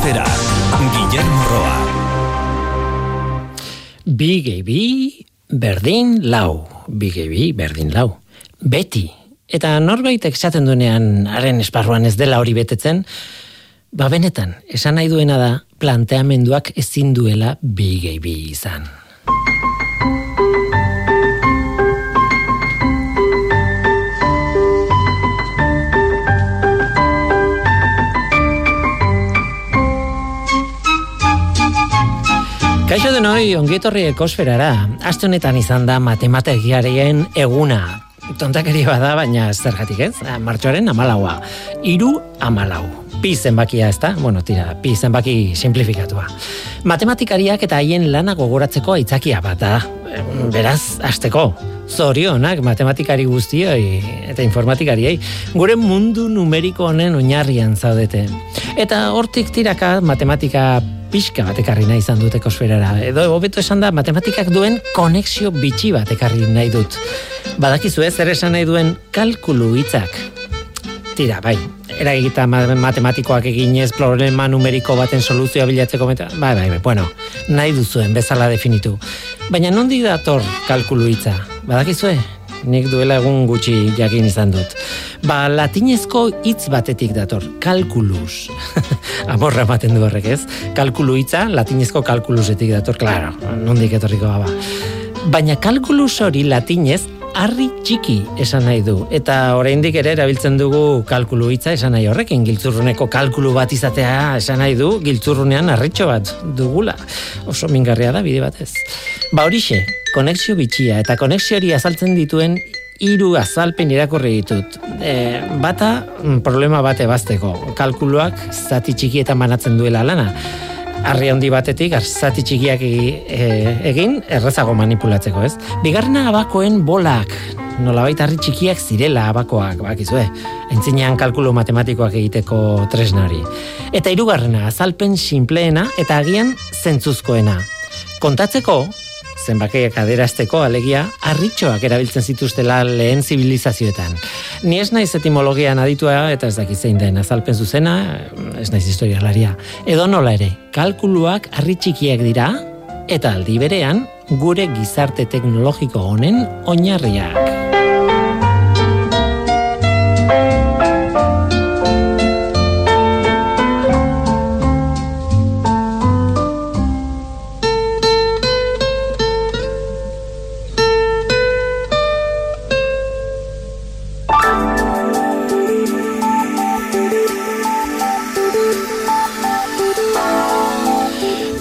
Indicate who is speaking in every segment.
Speaker 1: Ekosfera, Guillermo Roa.
Speaker 2: Bi berdin lau. Bi berdin lau. Beti. Eta norbaitek esaten duenean haren esparruan ez dela hori betetzen, ba benetan, esan nahi duena da planteamenduak ezin duela bi izan. Kaixo denoi, ongietorri ekosferara. Aste honetan izan da matemategiarien eguna. Tontakeri bada, baina zergatik ez? Ah, martxoaren amalaua. Iru amalau. Pi zenbakia ez da? Bueno, tira, pi zenbaki simplifikatua. Matematikariak eta haien lana gogoratzeko aitzakia bat da. Beraz, asteko. Zorionak matematikari guztioi eta informatikariei. Gure mundu numeriko honen oinarrian zaudete. Eta hortik tiraka matematika pixka bat ekarri nahi izan dut ekosferara. Edo hobeto esan da matematikak duen konexio bitxi bat ekarri nahi dut. Badakizu ez, zer esan nahi duen kalkulu hitzak. Tira, bai, eragita matematikoak eginez problema numeriko baten soluzioa bilatzeko meta. Bai, bai, bai, bueno, nahi duzuen bezala definitu. Baina nondi dator kalkulu hitza? Badakizue, nik duela egun gutxi jakin izan dut. Ba, latinezko hitz batetik dator, kalkulus. Amorra ematen du horrek ez? Kalkulu hitza, latinezko kalkulusetik dator, klaro, nondik etorriko ba. Baina kalkulus hori latinez, harri txiki esan nahi du. Eta oraindik ere erabiltzen dugu kalkulu hitza esan nahi horrekin. Giltzurruneko kalkulu bat izatea esan nahi du, giltzurrunean harritxo bat dugula. Oso mingarria da bide batez. Ba horixe, konexio bitxia eta konexio hori azaltzen dituen hiru azalpen irakurri ditut. E, bata mm, problema bate bazteko. Kalkuluak zati txikietan banatzen duela lana. Arri handi batetik, zati txikiak e, egin, errezago manipulatzeko, ez? Bigarrena abakoen bolak, nolabait harri txikiak zirela abakoak, bakizue, entzinean kalkulu matematikoak egiteko tresnari. Eta hirugarrena azalpen simpleena eta agian zentzuzkoena. Kontatzeko, zenbakiak aderazteko alegia harritxoak erabiltzen zituztela lehen zibilizazioetan. Ni ez naiz etimologian aditua eta ez dakit zein den azalpen zuzena, ez naiz historialaria. Edo nola ere, kalkuluak harritxikiak dira eta aldi berean gure gizarte teknologiko honen oinarriak.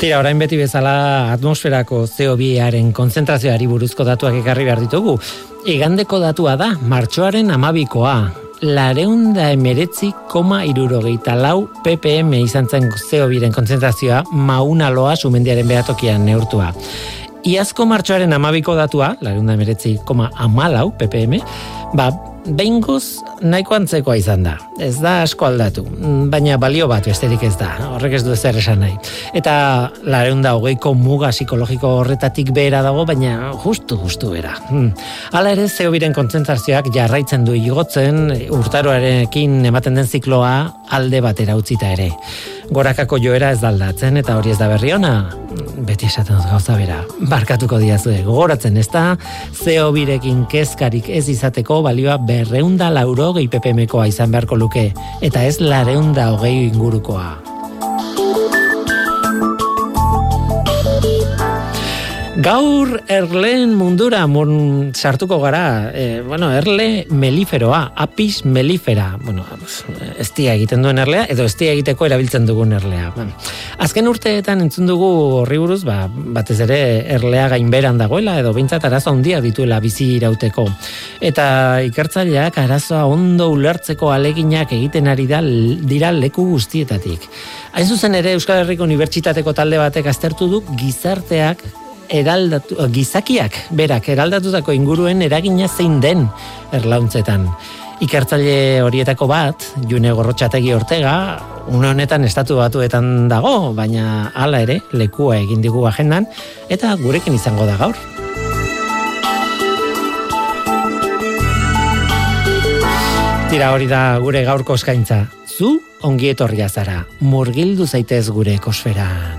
Speaker 2: Tira, orain beti bezala atmosferako CO2aren konzentrazioari buruzko datuak ekarri behar ditugu. Igandeko datua da, martxoaren amabikoa. Lareunda emeretzi koma irurogeita lau ppm izan zen CO2aren konzentrazioa mauna loa sumendiaren behatokian neurtua. Iazko martxoaren amabiko datua, lareunda emeretzi koma amalau ppm, ba, behingoz nahiko antzekoa izan da. Ez da asko aldatu, baina balio bat besterik ez da, horrek ez du ezer esan nahi. Eta lareun da hogeiko muga psikologiko horretatik behera dago, baina justu, justu bera. Hmm. Hala ere, zeo biren kontzentrazioak jarraitzen du igotzen, urtaroarekin ematen den zikloa alde batera utzita ere gorakako joera ez daldatzen eta hori ez da berri ona beti esaten dut gauza bera barkatuko diazue gogoratzen ez da zeo birekin kezkarik ez izateko balioa berreunda lauro gehi ppmkoa izan beharko luke eta ez lareunda hogei ingurukoa Gaur erleen mundura mun sartuko gara, e, bueno, erle meliferoa, apis melifera, bueno, estia egiten duen erlea, edo estia egiteko erabiltzen dugun erlea. azken urteetan entzun dugu horri buruz, ba, batez ere erlea gainberan dagoela, edo bintzat arazo handia dituela bizi irauteko. Eta ikertzaileak arazoa ondo ulertzeko aleginak egiten ari da dira leku guztietatik. Hain zuzen ere Euskal Herriko Unibertsitateko talde batek aztertu du gizarteak eraldatu, gizakiak berak eraldatutako inguruen eragina zein den erlauntzetan. Ikertzaile horietako bat, June Gorrotxategi Ortega, une honetan estatu batuetan dago, baina hala ere lekua egin digu agendan eta gurekin izango da gaur. Tira hori da gure gaurko eskaintza. Zu
Speaker 3: ongi etorria zara, murgildu zaitez gure ekosferan.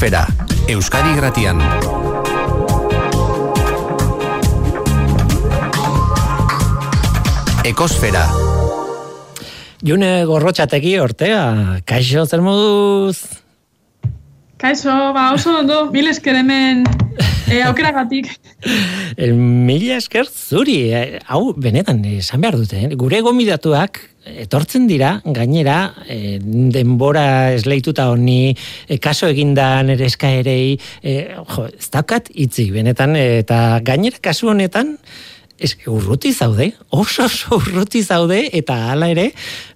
Speaker 1: Ekosfera, Euskadi Gratian. Ekosfera,
Speaker 3: June gorrotxategi ortea, kaixo zer moduz?
Speaker 4: Kaixo, ba oso ondo, mil esker hemen e, aukeragatik.
Speaker 3: El mila esker zuri, eh, hau benetan esan behar dute, eh? gure gomidatuak etortzen dira, gainera, eh, denbora esleituta honi, eh, kaso eginda nere eskaerei, eh, jo, ez daukat itzi, benetan, eta gainera kasu honetan, Ez, urruti zaude, oso oso urruti zaude, eta hala ere,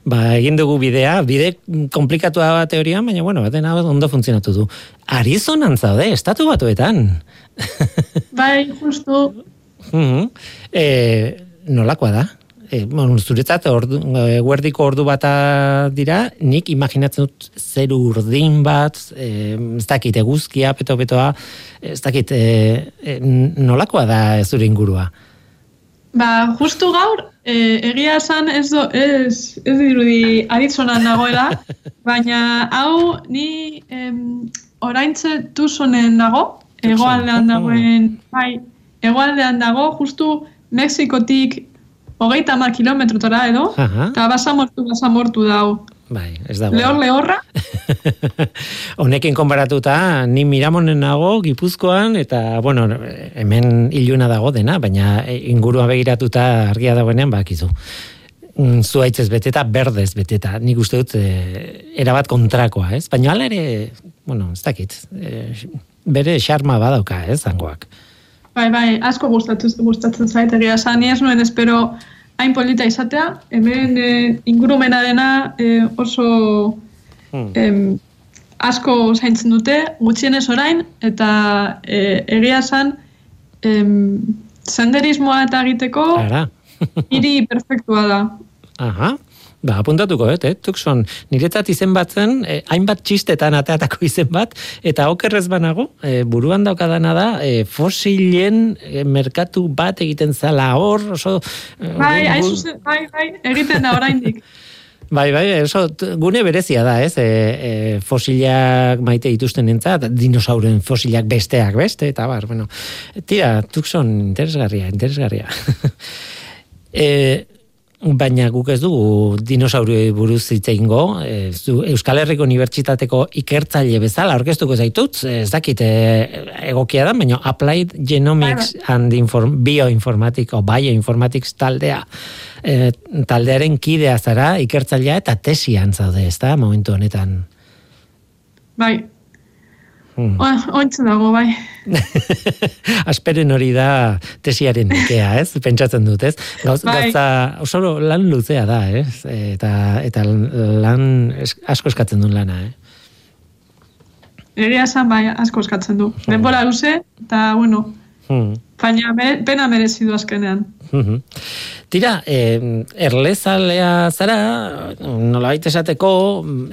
Speaker 3: ba, egin dugu bidea, bide komplikatua bat teorian, baina, bueno, dena ondo funtzionatu du. Arizonan zaude, estatu batuetan.
Speaker 4: Bai, justu,
Speaker 3: Mhm. e, nolakoa da? E, bueno, zuretzat ordu, e, guerdiko ordu bata dira, nik imaginatzen dut zer urdin bat, e, ez dakit eguzkia, peto-petoa, ez dakit e, e, nolakoa da zure ingurua.
Speaker 4: Ba, justu gaur, e, egia esan ez, do, ez, ez dirudi aritzonan nagoela, baina hau ni em, oraintze tuzonen dago,
Speaker 3: Tucson,
Speaker 4: egoaldean
Speaker 3: oh.
Speaker 4: dagoen, bai, egoaldean dago, justu Mexikotik hogeita mar kilometrotora edo, eta basamortu, basamortu dau.
Speaker 3: Bai, ez dago.
Speaker 4: Lehor, lehorra,
Speaker 3: Honekin konparatuta, ni miramonen nago, gipuzkoan, eta, bueno, hemen iluna dago dena, baina ingurua begiratuta argia dagoenean bakizu.
Speaker 2: mm, zuaitzez beteta, berdez beteta. Nik uste dut, e, erabat kontrakoa, ez? Baina hala ere, bueno, ez dakit, e, bere xarma badauka, ez, zangoak.
Speaker 4: Bai, bai, asko gustatzen, gustatzen zait egia esan, ni ez nuen espero hain polita izatea, hemen e, ingurumena dena e, oso
Speaker 2: Hmm.
Speaker 4: em, asko zaintzen dute, gutxienez orain, eta e, egia esan em, senderismoa eta egiteko hiri perfektua da.
Speaker 2: aha. Ba, apuntatuko, eh, eh? Tucson, niretzat izen batzen, eh, hainbat txistetan ateatako izen bat, eta okerrez banago, eh, buruan daukadana da, eh, fosilen eh, merkatu bat egiten zala hor, oso... eh,
Speaker 4: Bai, hain bai, bai, egiten da oraindik.
Speaker 2: Bai, bai, oso t- gune berezia da, ez? E, e, fosilak maite dituzten entzat, dinosauren fosilak besteak beste, eta bar, bueno. Tira, Tucson, interesgarria, interesgarria. e, baina guk ez dugu dinosaurioi buruz hitz egingo, e, Euskal Herriko Unibertsitateko ikertzaile bezala aurkeztuko zaitut, ez dakit e, egokia da, baina Applied Genomics and Inform, Bioinformatics o Bioinformatics taldea e, taldearen kidea zara ikertzailea eta tesian zaude, ez da, momentu honetan.
Speaker 4: Bai,
Speaker 2: Hmm.
Speaker 4: Ointzen dago, bai.
Speaker 2: Asperen hori da tesiaren ikea, ez? Pentsatzen dut, ez? Gauz,
Speaker 4: Bai.
Speaker 2: Gauza, oso lan luzea da, ez? Eta, eta lan asko eskatzen duen lana, eh?
Speaker 4: Egia esan, bai, asko eskatzen du. Denbora luze, eta, bueno,
Speaker 2: Hmm.
Speaker 4: baina mere, pena merezi du azkenean.
Speaker 2: Mhm. Tira, eh, erlezalea zara, nola esateko,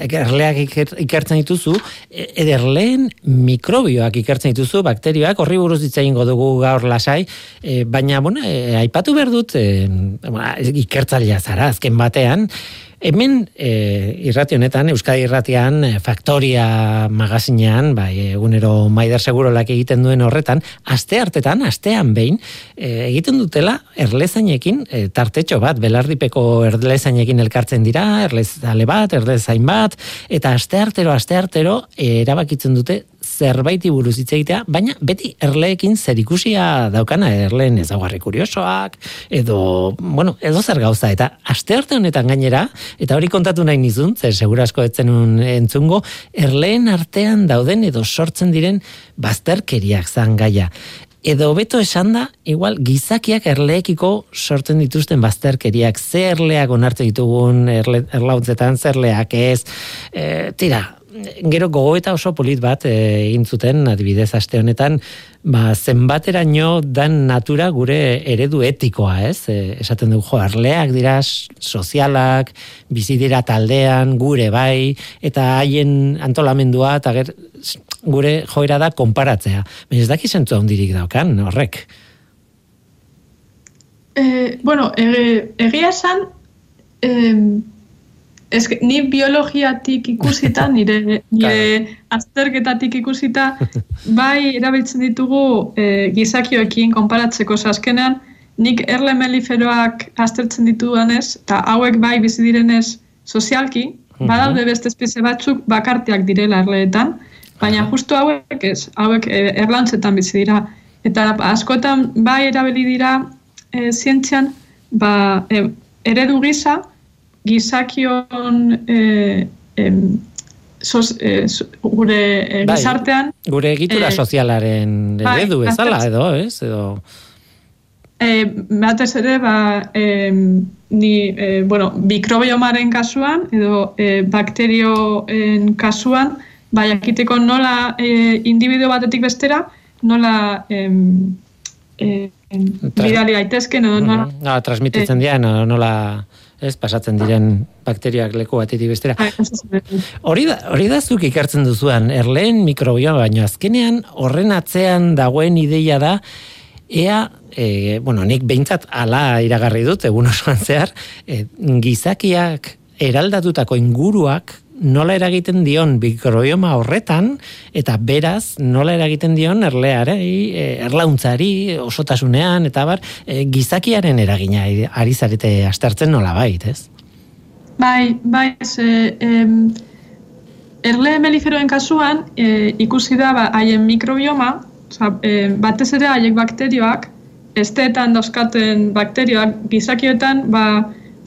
Speaker 2: erleak iker, ikertzen dituzu, e- edo erleen mikrobioak ikertzen dituzu, bakterioak, horri buruz ditza egingo dugu gaur lasai, eh, baina, bueno, eh, aipatu behar dut, eh, bueno, ikertzailea zara, azken batean, Hemen e, irrati honetan, Euskadi irratian, e, Faktoria magazinean, bai, egunero Maider Segurolak egiten duen horretan, aste hartetan, astean behin, e, egiten dutela erlezainekin, e, tartetxo bat, belardipeko erlezainekin elkartzen dira, erlezale bat, erlezain bat, eta aste artero, aste artero, e, erabakitzen dute zerbaiti buruz hitz egitea, baina beti erleekin zerikusia daukana erleen ezaugarri kuriosoak, edo, bueno, edo zer gauza, eta aste arte honetan gainera, eta hori kontatu nahi nizun, zer segurasko etzen entzungo, erleen artean dauden edo sortzen diren bazterkeriak zan gaia. Edo beto esan da, igual, gizakiak erleekiko sortzen dituzten bazterkeriak, ze erleak onartzen ditugun erle, erlautzetan, zerleak ez, e, tira, gero gogoeta oso polit bat eh, egin zuten adibidez aste honetan ba zenbateraino dan natura gure eredu etikoa, ez? E, esaten dugu jo arleak dira sozialak, bizi dira taldean, gure bai eta haien antolamendua eta ger, gure joera da konparatzea. Baina ez daki zentzu handirik daukan horrek.
Speaker 4: E, bueno, egia esan, em, eske, ni biologiatik ikusita, nire, nire azterketatik ikusita, bai erabiltzen ditugu e, gizakioekin konparatzeko. Ze azkenean, nik erle meliferoak aztertzen ditudanez, eta hauek bai bizi direnez sozialki, badaude beste espezie batzuk bakartiak direla erleetan, baina justu hauek ez, hauek e, erlantzetan bizi dira. Eta askotan bai erabili dira e, zientzian, ba, e, eredu gisa, gizakion e, em, sos, e, so- gure e,
Speaker 2: Bai,
Speaker 4: gizartean
Speaker 2: Gure egitura
Speaker 4: Eh,
Speaker 2: sozialaren
Speaker 4: bai,
Speaker 2: eredu bezala
Speaker 4: aztertzen-
Speaker 2: edo, ez? Edo
Speaker 4: E, batez ere, ba, em, ni, e, bueno, mikrobiomaren kasuan, edo e, bakterioen kasuan, ba, jakiteko nola e, individuo batetik bestera, nola em, e, em,
Speaker 2: Tra-
Speaker 4: bidali daitezken, edo nola,
Speaker 2: Mhm. Ah, transmititzen dira, no- nola ez pasatzen diren bakterioak leku batetik bestera. Hori da, hori da zuk ikertzen duzuan, erleen mikrobioma, baino azkenean horren atzean dagoen ideia da, ea, e, bueno, nik behintzat ala iragarri dut, egun osoan zehar, e, gizakiak eraldatutako inguruak nola eragiten dion mikrobioma horretan, eta beraz nola eragiten dion erleari, e, erlauntzari, osotasunean, eta bar, e, gizakiaren eragina ari zarete astartzen nola bait, ez?
Speaker 4: Bai, bai, ze, em, erle meliferoen kasuan e, ikusi da ba, haien mikrobioma, oza, e, batez ere haiek bakterioak, esteetan dauzkaten bakterioak gizakioetan ba,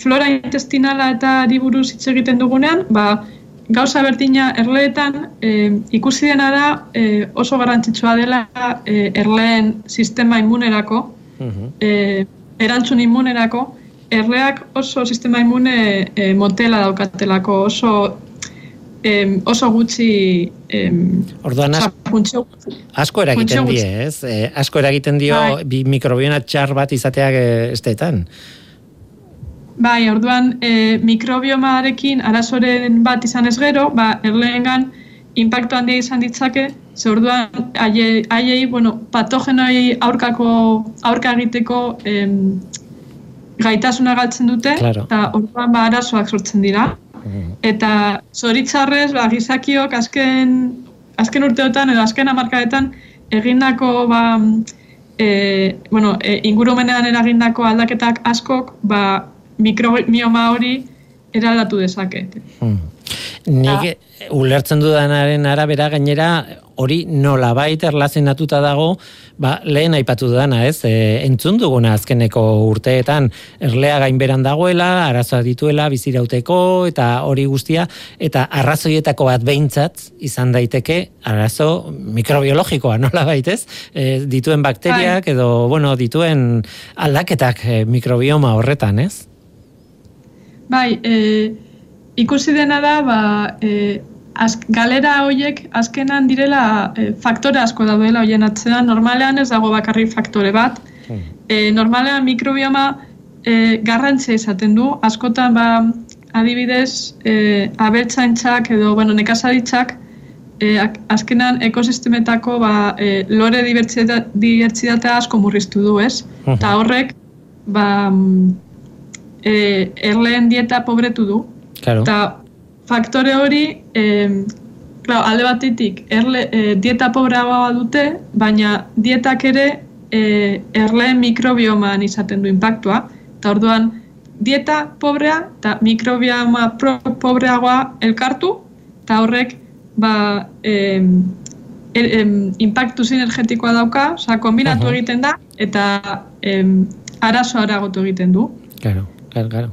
Speaker 4: flora intestinala eta buruz hitz egiten dugunean, ba, gauza berdina erleetan e, ikusi dena da e, oso garrantzitsua dela e, erleen sistema immunerako,
Speaker 2: Mhm.
Speaker 4: e, erantzun immunerako, erleak oso sistema immune e, motela daukatelako, oso em, oso gutxi em,
Speaker 2: Orduan asko,
Speaker 4: funtzio
Speaker 2: asko eragiten die, ez? E, asko eragiten dio
Speaker 4: Bai.
Speaker 2: bi mikrobiona txar bat izateak e, estetan.
Speaker 4: Bai, orduan e, mikrobiomarekin arazoren bat izan ez gero, ba, erleengan impactu handia izan ditzake, ze orduan haiei, bueno, patogenoi aurkako aurka egiteko em, gaitasuna galtzen dute,
Speaker 2: Claro.
Speaker 4: eta orduan ba, arazoak sortzen dira. Eta zoritzarrez, ba, gizakiok azken, azken urteotan edo azken hamarkadetan egindako ba, e, bueno, e, ingurumenean eragindako aldaketak askok ba, mikrobioma hori eraldatu dezake.
Speaker 2: Hmm. Nik ulertzen dudanaren arabera gainera hori nolabait erlazionatuta dago, ba, lehen aipatu dudana, ez? E, entzun duguna azkeneko urteetan erlea gainberan dagoela, arazoak dituela bizirauteko eta hori guztia eta arrazoietako bat behintzat izan daiteke arazo mikrobiologikoa nolabait, ez? E, dituen bakteriak edo bueno, dituen aldaketak e, mikrobioma horretan, ez?
Speaker 4: Bai, e, ikusi dena da, ba, e, az, galera hoiek azkenan direla e, faktore asko daudela hoien atzean, normalean ez dago bakarrik faktore bat, e, normalean mikrobioma e, garrantzia izaten du, askotan ba, adibidez, e, abeltzaintzak edo bueno, nekazaritzak e, azkenan ekosistemetako ba, e, lore dibertsitate, dibertsitatea asko murriztu du, ez? Eta horrek, ba, mm, e, erleen dieta pobretu du.
Speaker 2: Claro.
Speaker 4: Eta faktore hori, e, klar, alde batetik, erle, e, dieta pobreagoa dute, baina dietak ere e, erleen mikrobioman izaten du impactua. Eta orduan, dieta pobrea eta mikrobioma pro, pobreagoa elkartu, eta horrek ba, em, er, em, impactu sinergetikoa dauka, osea, kombinatu
Speaker 2: Aha.
Speaker 4: egiten da, eta em, arazo aragotu egiten du.
Speaker 2: Claro, claro, claro.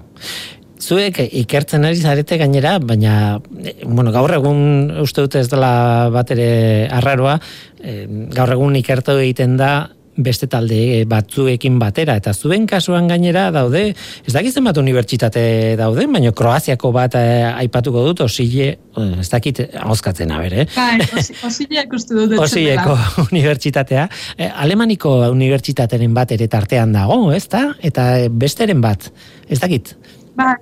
Speaker 2: Zuek ikertzen ari zarete gainera, baina eh, bueno, gaur egun uste dut ez dela bat ere arraroa, eh, gaur egun ikertu egiten da beste talde batzuekin batera eta zuen kasuan gainera daude, ez dakit zenbat unibertsitate daude, baina Kroaziako bat eh, aipatuko dut, osile, eh, ez dakit hauskatzen aber, eh?
Speaker 4: Bai,
Speaker 2: Osileko
Speaker 4: dela.
Speaker 2: unibertsitatea. Eh, Alemaniko unibertsitateren bat ere tartean dago, ez da? Eta eh, besteren bat, ez dakit.
Speaker 4: Bai.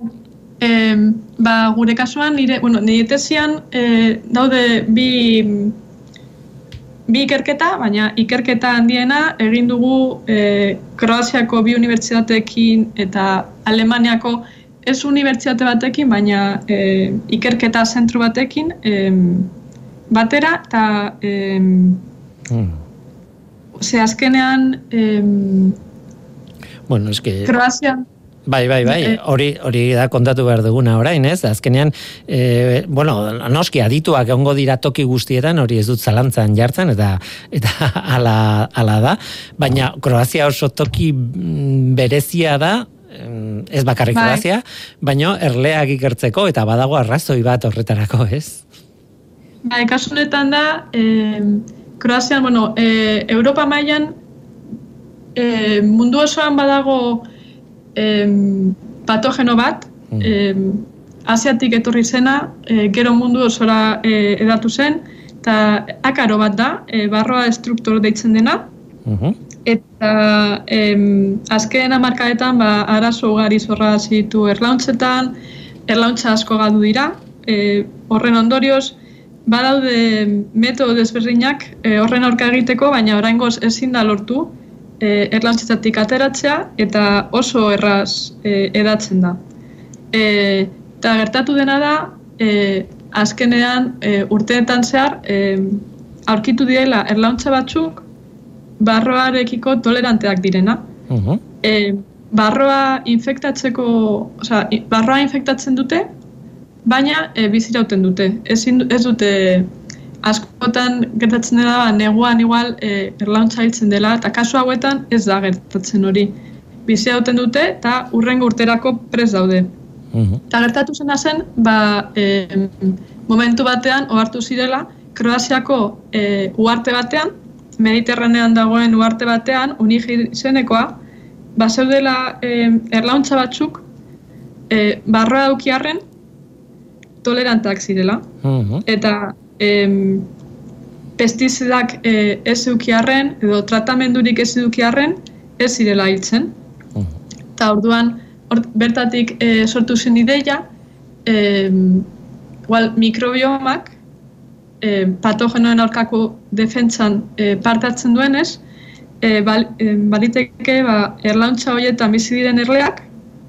Speaker 4: Em, ba, gure kasuan, nire, bueno, nire tesian e, daude bi, bi ikerketa, baina ikerketa handiena egin dugu e, Kroaziako bi unibertsitateekin eta Alemaniako ez unibertsitate batekin, baina e, ikerketa zentru batekin em, batera, eta em,
Speaker 2: Hmm.
Speaker 4: ze azkenean em,
Speaker 2: Bueno, eske...
Speaker 4: Kroazian
Speaker 2: Bai, bai, bai, hori hori da kontatu behar duguna orain, ez? Azkenean, e, bueno, noski adituak egongo dira toki guztietan, hori ez dut zalantzan jartzen, eta eta ala, ala da, baina Kroazia oso toki mm, berezia da, ez bakarrik
Speaker 4: Bai.
Speaker 2: Kroazia, baina erleak ikertzeko, eta badago arrazoi bat horretarako, ez?
Speaker 4: Bai, kasu honetan da, eh, Kroazian, bueno, eh, Europa mailan eh, mundu osoan badago eh, patogeno bat,
Speaker 2: Mm.
Speaker 4: eh, Asiatik etorri zena, eh, gero mundu osora eh, edatu zen, eta akaro bat da, eh, barroa estruktor deitzen dena,
Speaker 2: Mhm.
Speaker 4: Eta em, azken hamarkadetan ba, arazo ugari zorra zitu erlauntzetan, erlauntza asko galdu dira, e, horren ondorioz, badaude metodo desberdinak e, horren aurka egiteko, baina oraingoz ezin da lortu e, erlauntzetatik ateratzea eta oso erraz e, edatzen da. E, eta gertatu dena da, e, azkenean e, urteetan zehar, e, aurkitu direla erlauntza batzuk barroarekiko toleranteak direna.
Speaker 2: Mhm.
Speaker 4: E, barroa infektatzeko, i- barroa infektatzen dute, baina e, bizirauten dute. Ezin, du- ez dute askotan gertatzen dela ba, neguan igual e, erlauntza hiltzen dela, eta kasu hauetan ez da gertatzen hori. bizi hauten dute eta urrengo urterako prez daude.
Speaker 2: Mhm.
Speaker 4: Eta gertatu zena zen, ba, e, momentu batean, ohartu zirela, Kroaziako e, uarte batean, Mediterranean dagoen uarte batean, unigi izenekoa, ba zeudela e, erlauntza batzuk, e, barroa daukiarren, tolerantak zirela.
Speaker 2: Mhm.
Speaker 4: Eta em, pestizidak e, ez eukiarren, edo tratamendurik ez eukiarren, ez zirela hiltzen. Eta orduan, hor, bertatik e, sortu zen ideia, e, igual, mikrobiomak e, patogenoen aurkako defentsan e, parte hartzen duenez, e, bal, e, baliteke ba, erlauntza horietan bizi diren erleak,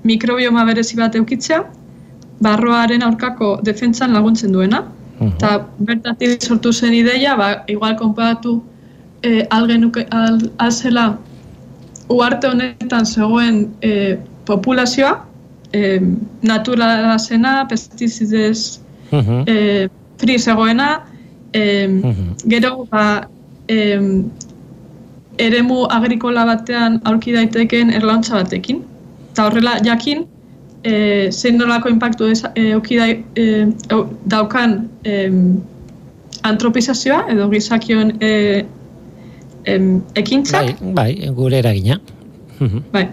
Speaker 4: mikrobioma berezi bat eukitzea, barroaren aurkako defentsan laguntzen duena. Eta bertatik sortu zen ideia, ba, igual konparatu e, algenuke, al, alzela uarte honetan zegoen e, populazioa, e, naturala zena, pestizidez e, free zegoena, e, gero ba, e, eremu agrikola batean aurki daiteken erlauntza batekin. Eta horrela jakin, e, zein nolako impactu eza- e, auki dai- e, au- daukan e, antropizazioa edo gizakion e, em, ekintzak.
Speaker 2: Bai, bai, gure eragina.
Speaker 4: Bai.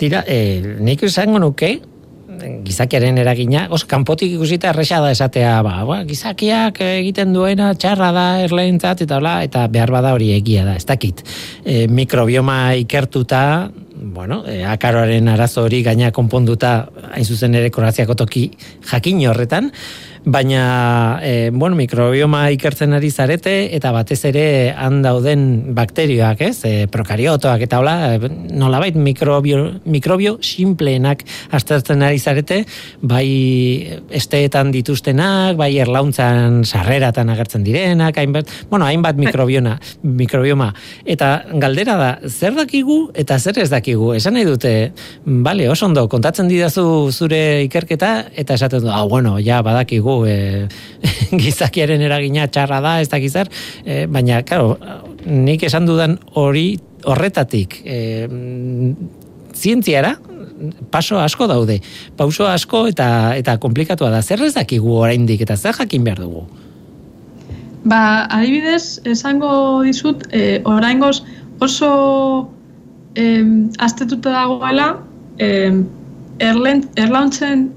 Speaker 2: Tira, eh, nik izango nuke, gizakiaren eragina, oso kanpotik ikusita erresa da esatea, ba, ba, gizakiak egiten duena txarra da erleentzat eta hola, eta behar bada hori egia da, ez dakit. E, mikrobioma ikertuta, bueno, e, akaroaren arazo hori gaina konponduta, hain zuzen ere Kroaziako toki jakin horretan, baina e, bueno, mikrobioma ikertzen ari zarete eta batez ere han dauden bakterioak, ez? E, prokariotoak eta hola, e, nolabait mikrobio, mikrobio simpleenak aztertzen ari zarete, bai esteetan dituztenak, bai erlauntzan sarreratan agertzen direnak, hainbat, bueno, hainbat mikrobiona, mikrobioma. Eta galdera da, zer dakigu eta zer ez dakigu? Esan nahi dute, bale, oso ondo, kontatzen didazu zure ikerketa, eta esaten du, ah, bueno, ja, badakigu, e, gizakiaren eragina txarra da, ez dakiz e, baina, claro, nik esan dudan hori horretatik, e, zientziara, paso asko daude, pauso asko eta eta komplikatua da. Zer ez dakigu oraindik eta zer jakin behar dugu?
Speaker 4: Ba, adibidez, esango dizut, e, oraingoz oso em, aztetuta dagoela em, erlen, erlauntzen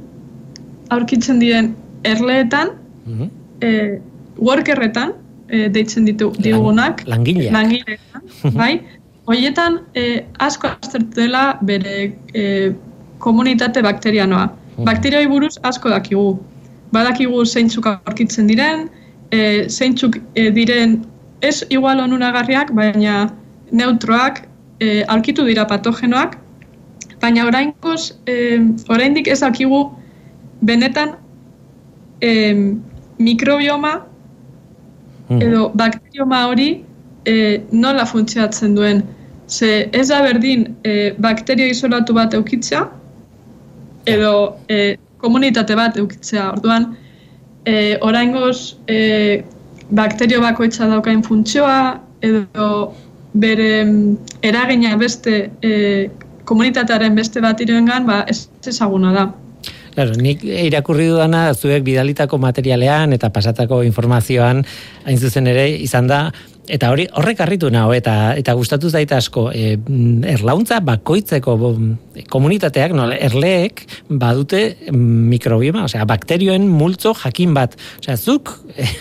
Speaker 4: aurkitzen diren erleetan,
Speaker 2: Mhm.
Speaker 4: e, workerretan, e, deitzen ditu digunak,
Speaker 2: langileak.
Speaker 4: langileetan, bai, Hoietan e, asko aztertu dela bere e, komunitate bakterianoa. Bakterioi buruz asko dakigu. Badakigu zeintzuk aurkitzen diren, e, zeintzuk e, diren ez igual onunagarriak, baina neutroak e, aurkitu dira patogenoak, baina oraingoz e, oraindik ez dakigu benetan e, mikrobioma edo bakterioma hori e, nola funtzionatzen duen. Ze ez da berdin e, bakterio isolatu bat eukitzea, edo e, komunitate bat eukitzea. Orduan, e, oraingoz e, bakterio bakoitza daukain funtzioa, edo bere eragina beste e, komunitatearen beste bat irengan, ba, ez ezaguna da.
Speaker 2: Claro, nik irakurri dudana zuek bidalitako materialean eta pasatako informazioan hain zuzen ere izan da eta hori horrek harritu nao eta eta gustatu zait asko e, erlauntza bakoitzeko komunitateak no, erleek badute mm, mikrobioma, osea bakterioen multzo jakin bat. Osea zuk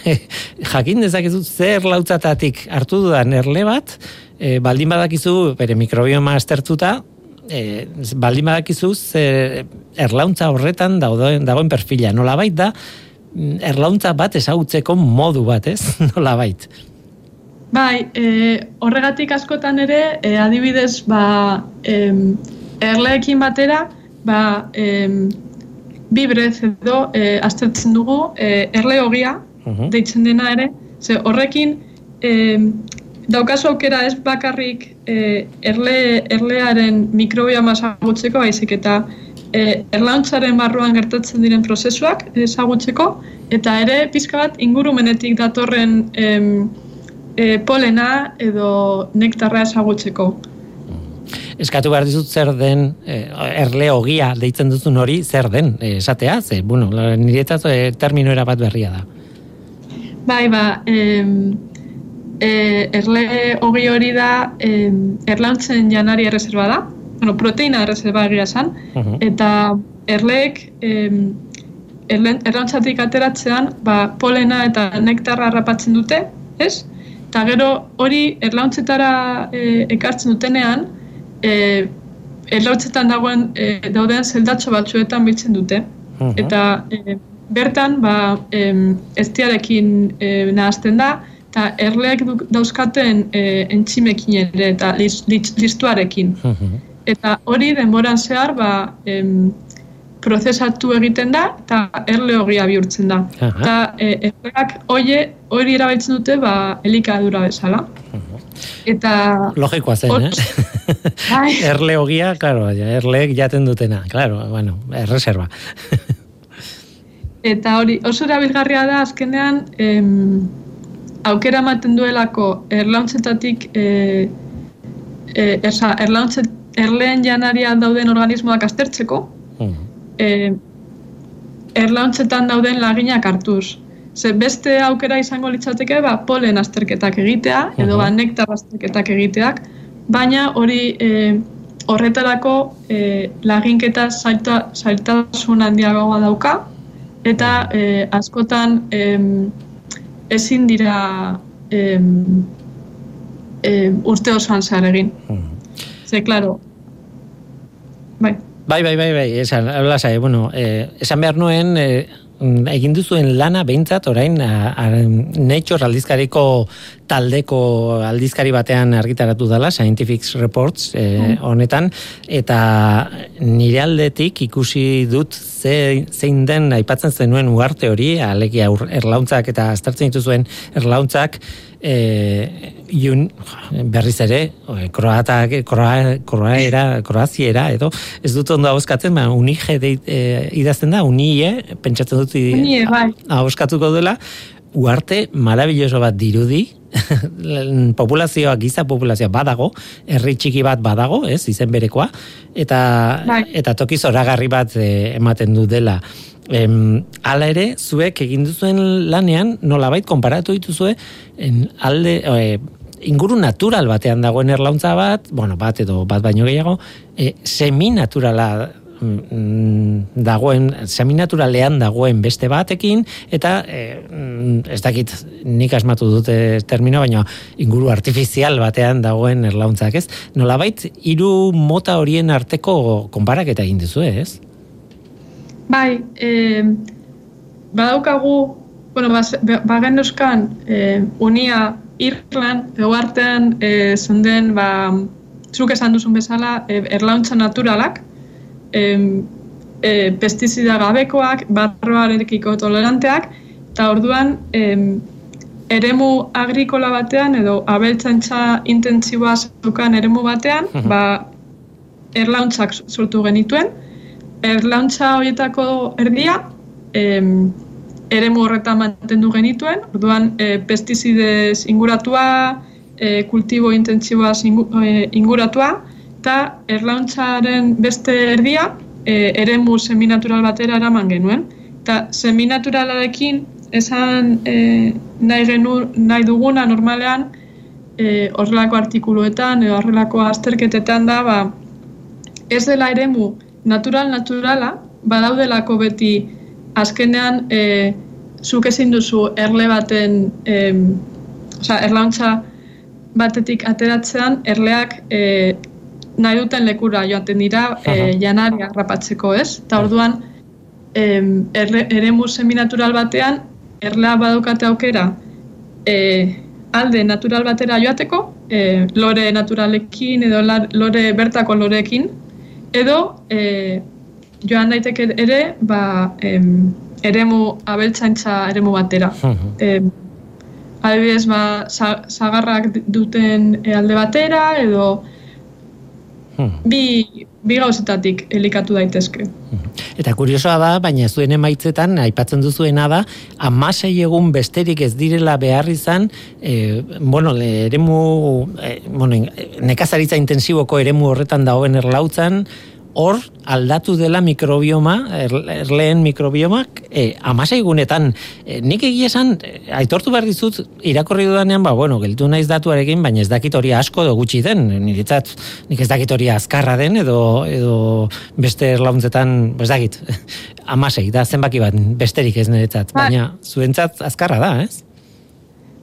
Speaker 2: jakin dezakezu zer erlautzatatik hartu dudan erle bat e, baldin badakizu bere mikrobioma aztertuta e, baldin badakizu ze erlauntza horretan dagoen, dagoen perfila. Nolabait da, mm, erlauntza bat ezagutzeko modu bat, ez? Nolabait.
Speaker 4: Bai, e, horregatik askotan ere, e, adibidez, ba, em, erleekin batera, ba, em, bibrez edo e, aztertzen dugu e, erle hogia,
Speaker 2: Mhm.
Speaker 4: deitzen dena ere, ze horrekin em, daukazu aukera ez bakarrik e, erle, erlearen mikrobioma ezagutzeko, baizik eta e, erlauntzaren barruan gertatzen diren prozesuak ezagutzeko, eta ere pizka bat ingurumenetik datorren em, e, polena edo nektarra ezagutzeko.
Speaker 2: eskatu behar dizut zer den, e, erle ogia deitzen duzun hori, zer den, e, esatea, ze, bueno, niretzat e, termino erabat berria da.
Speaker 4: Bai, ba, em, e, erle hogi hori da em, erlauntzen janari erreserba da, bueno, proteina erreserba egia esan,
Speaker 2: Mhm.
Speaker 4: eta erleek em, erlen- erlauntzatik ateratzean ba, polena eta nektarra harrapatzen dute, ez? Eta gero hori erlauntzetara e, ekartzen dutenean, e, erlauntzetan dagoen e, dauden zeldatxo batzuetan biltzen dute.
Speaker 2: Mhm.
Speaker 4: Eta e, bertan, ba, em, eztiarekin e, nahazten da, eta erleek duk- dauzkaten e, entzimekin ere, eta lis, lis, listuarekin.
Speaker 2: Mhm.
Speaker 4: Eta hori denboran zehar, ba, em, prozesatu egiten da, eta erle hogia bihurtzen da.
Speaker 2: Aha.
Speaker 4: Eta e, erleak hoie, hori erabiltzen dute, ba, elikadura bezala. Eta...
Speaker 2: Logikoa zen,
Speaker 4: Hor-
Speaker 2: eh?
Speaker 4: Bai.
Speaker 2: Erle ogia, claro, erleek jaten dutena, claro, bueno, erreserba.
Speaker 4: Eta hori oso erabilgarria da azkenean em, aukera ematen duelako erlauntzetatik e, e, esa, erlauntzet, erleen janarian dauden organismoak aztertzeko
Speaker 2: Mhm.
Speaker 4: e, erlauntzetan dauden laginak hartuz. Ze beste aukera izango litzateke ba, polen azterketak egitea, edo ba, nektar azterketak egiteak, baina hori e, horretarako e, laginketa zailta, zailtasun handiagoa dauka, eta e, askotan em, ezin dira em, em, urte osoan zehar egin.
Speaker 2: Mhm.
Speaker 4: Ze, klaro, bai,
Speaker 2: Bai, bai, bai, bai, esan, lasai, bueno, eh, esan behar nuen, eh, mm, egin duzuen lana behintzat orain Nature aldizkariko taldeko aldizkari batean argitaratu dela, Scientific Reports eh, honetan, eta nire aldetik ikusi dut ze, zein den aipatzen zenuen uarte hori, alegia erlauntzak eta aztertzen dituzuen erlauntzak, e, iun, berriz ere, kroatak, kroa, kroaera, kroaziera, edo, ez dut ondo ahoskatzen, ba, unige deit, e, idazten da, unie, pentsatzen dut
Speaker 4: Unie, bai.
Speaker 2: ahoskatuko dela, uarte marabilloso bat dirudi, populazioa, giza populazioa badago, herri txiki bat badago, ez, izen berekoa, eta,
Speaker 4: Bai.
Speaker 2: eta toki zoragarri bat e, ematen du dela. Em, hala ere, zuek egin duzuen lanean, nolabait konparatu dituzue, en alde, e, inguru natural batean dagoen erlauntza bat, bueno, bat edo bat baino gehiago, e, semi-naturala mm, dagoen, seminaturalean dagoen beste batekin, eta e, ez dakit nik asmatu dute termino, baina inguru artifizial batean dagoen erlauntzak, ez? Nolabait, hiru mota horien arteko konparaketa egin duzu, ez?
Speaker 4: Bai, e, badaukagu, bueno, ba- bagen euskan, e, unia Irland, eguartean, e, zenden, ba, zuk esan duzun bezala, e, erlauntza naturalak, e, e, pestizida gabekoak, barroarekiko toleranteak, eta orduan, e, eremu agrikola batean, edo abeltzantza intentsiboa zeukan eremu batean,
Speaker 2: Mhm.
Speaker 4: ba, erlauntzak sortu genituen, erlauntza horietako erdia, em, eremu horretan mantendu genituen, orduan e, pestizidez inguratua, e, kultibo intentsiboaz ingu, e, inguratua, eta erlauntzaren beste erdia e, eremu seminatural batera eraman genuen. Eta seminaturalarekin esan e, nahi, genu, nahi duguna normalean e, horrelako artikuluetan edo horrelako azterketetan da, ba, ez dela eremu natural-naturala, badaudelako beti azkenean e, zuk ezin duzu erle baten, e, osea, erlauntza batetik ateratzean, erleak e, nahi duten lekura joaten dira e, janaria rapatzeko, ez? Eta orduan, em, erre, eremu seminatural batean, erlea badukate aukera e, alde natural batera joateko, e, lore naturalekin edo lore bertako loreekin, edo e, joan daiteke ere ba, em, eremu abeltzaintza eremu batera. Em, adibidez, ba, za- zagarrak duten alde batera, edo bi, bi gauzetatik elikatu daitezke.
Speaker 2: Eta kuriosoa da, baina zuen emaitzetan, aipatzen duzuena da, amasei egun besterik ez direla behar izan, e, bueno, eremu, e, bueno, nekazaritza intensiboko eremu horretan dagoen erlautzan, hor aldatu dela mikrobioma, er, erleen mikrobiomak, e, amasei egunetan. E, nik egia esan, e, aitortu behar dizut, irakorri dudanean, ba, bueno, geltu naiz datuarekin, baina ez dakit hori asko edo gutxi den, niretzat, nik ez dakit hori azkarra den, edo, edo beste erlauntzetan, ba, ez dakit, amasei, da zenbaki bat, besterik ez niretzat,
Speaker 4: Bai.
Speaker 2: baina zuentzat azkarra da, ez?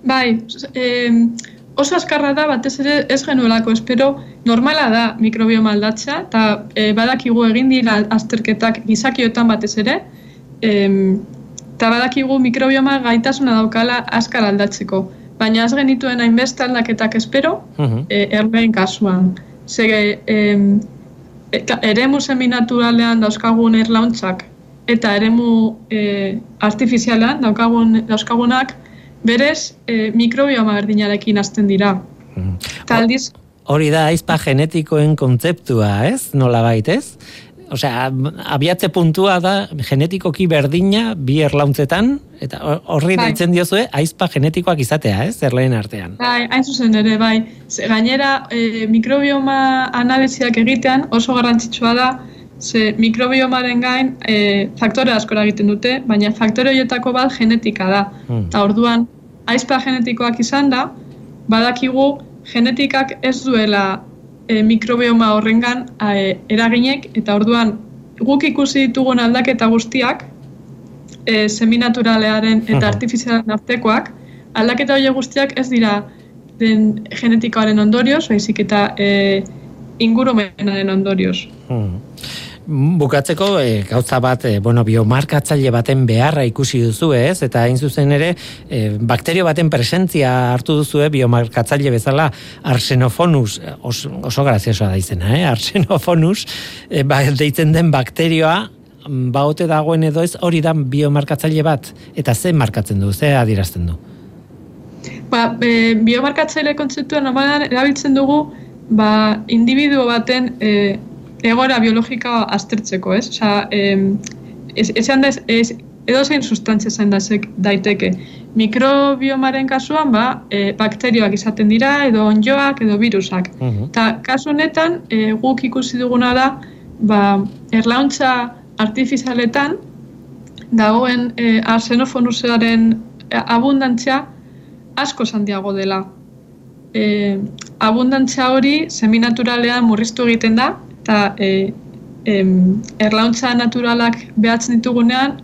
Speaker 4: Bai, eh, oso askarra da batez ere ez genuelako espero normala da mikrobioma aldatzea eta eh, badakigu egin dira azterketak gizakiotan batez ere eta badakigu mikrobioma gaitasuna daukala askar aldatzeko baina ez genituen hainbeste aldaketak espero
Speaker 2: Mhm.
Speaker 4: e, erleen kasuan. Ze, em, eta eremu seminaturalean dauzkagun erlauntzak eta eremu e, artifizialean daukagun, dauzkagunak berez e, mikrobioma berdinarekin hasten dira.
Speaker 2: Mhm.
Speaker 4: Eta aldiz,
Speaker 2: Hori da aizpa genetikoen kontzeptua, ez? Nola ez? Osea, abiatze puntua da genetikoki berdina bi erlauntzetan, eta hor- horri
Speaker 4: Bai.
Speaker 2: deitzen diozue aizpa genetikoak izatea, ez? Erleen artean.
Speaker 4: bai, hain zuzen ere, bai, gainera e, mikrobioma analiziak egitean oso garrantzitsua da Ze mikrobiomaren gain e, faktore asko egiten dute, baina faktore horietako bat genetika da.
Speaker 2: Hmm.
Speaker 4: Eta orduan, aizpa genetikoak izan da, badakigu genetikak ez duela e, mikrobioma horrengan e, eraginek, eta orduan guk ikusi ditugun aldaketa guztiak, e, seminaturalearen eta
Speaker 2: Mhm.
Speaker 4: artifizialen artekoak, aldaketa horiek guztiak ez dira den genetikoaren ondorioz, baizik eta e, ingurumenaren ondorioz.
Speaker 2: Hmm. Bukatzeko e, gauza bat, e, bueno, biomarkatzaile baten beharra ikusi duzu ez, eta hain zuzen ere, e, bakterio baten presentzia hartu duzue biomarkatzaile bezala arsenofonus, e, oso, oso graziosoa da izena, eh? arsenofonus, e, ba, deitzen den bakterioa, mm, baote dagoen edo ez, hori da biomarkatzaile bat, eta ze markatzen du, ze adierazten du.
Speaker 4: Ba, e, biomarkatzaile kontzeptua normalan erabiltzen dugu ba, individuo baten e, egora biologikoa aztertzeko, ez? Osea, em, ez, esan da, ez, edo zein sustantzia zain daiteke. Mikrobiomaren kasuan, ba, e, bakterioak izaten dira, edo onjoak, edo virusak.
Speaker 2: Mhm.
Speaker 4: Eta kasu honetan, e, guk ikusi duguna da, ba, erlauntza artifizialetan dagoen e, arsenofonusaren e, abundantzia asko handiago dela. E, abundantzia hori seminaturalean murriztu egiten da, eta e, em, erlauntza naturalak behatzen ditugunean,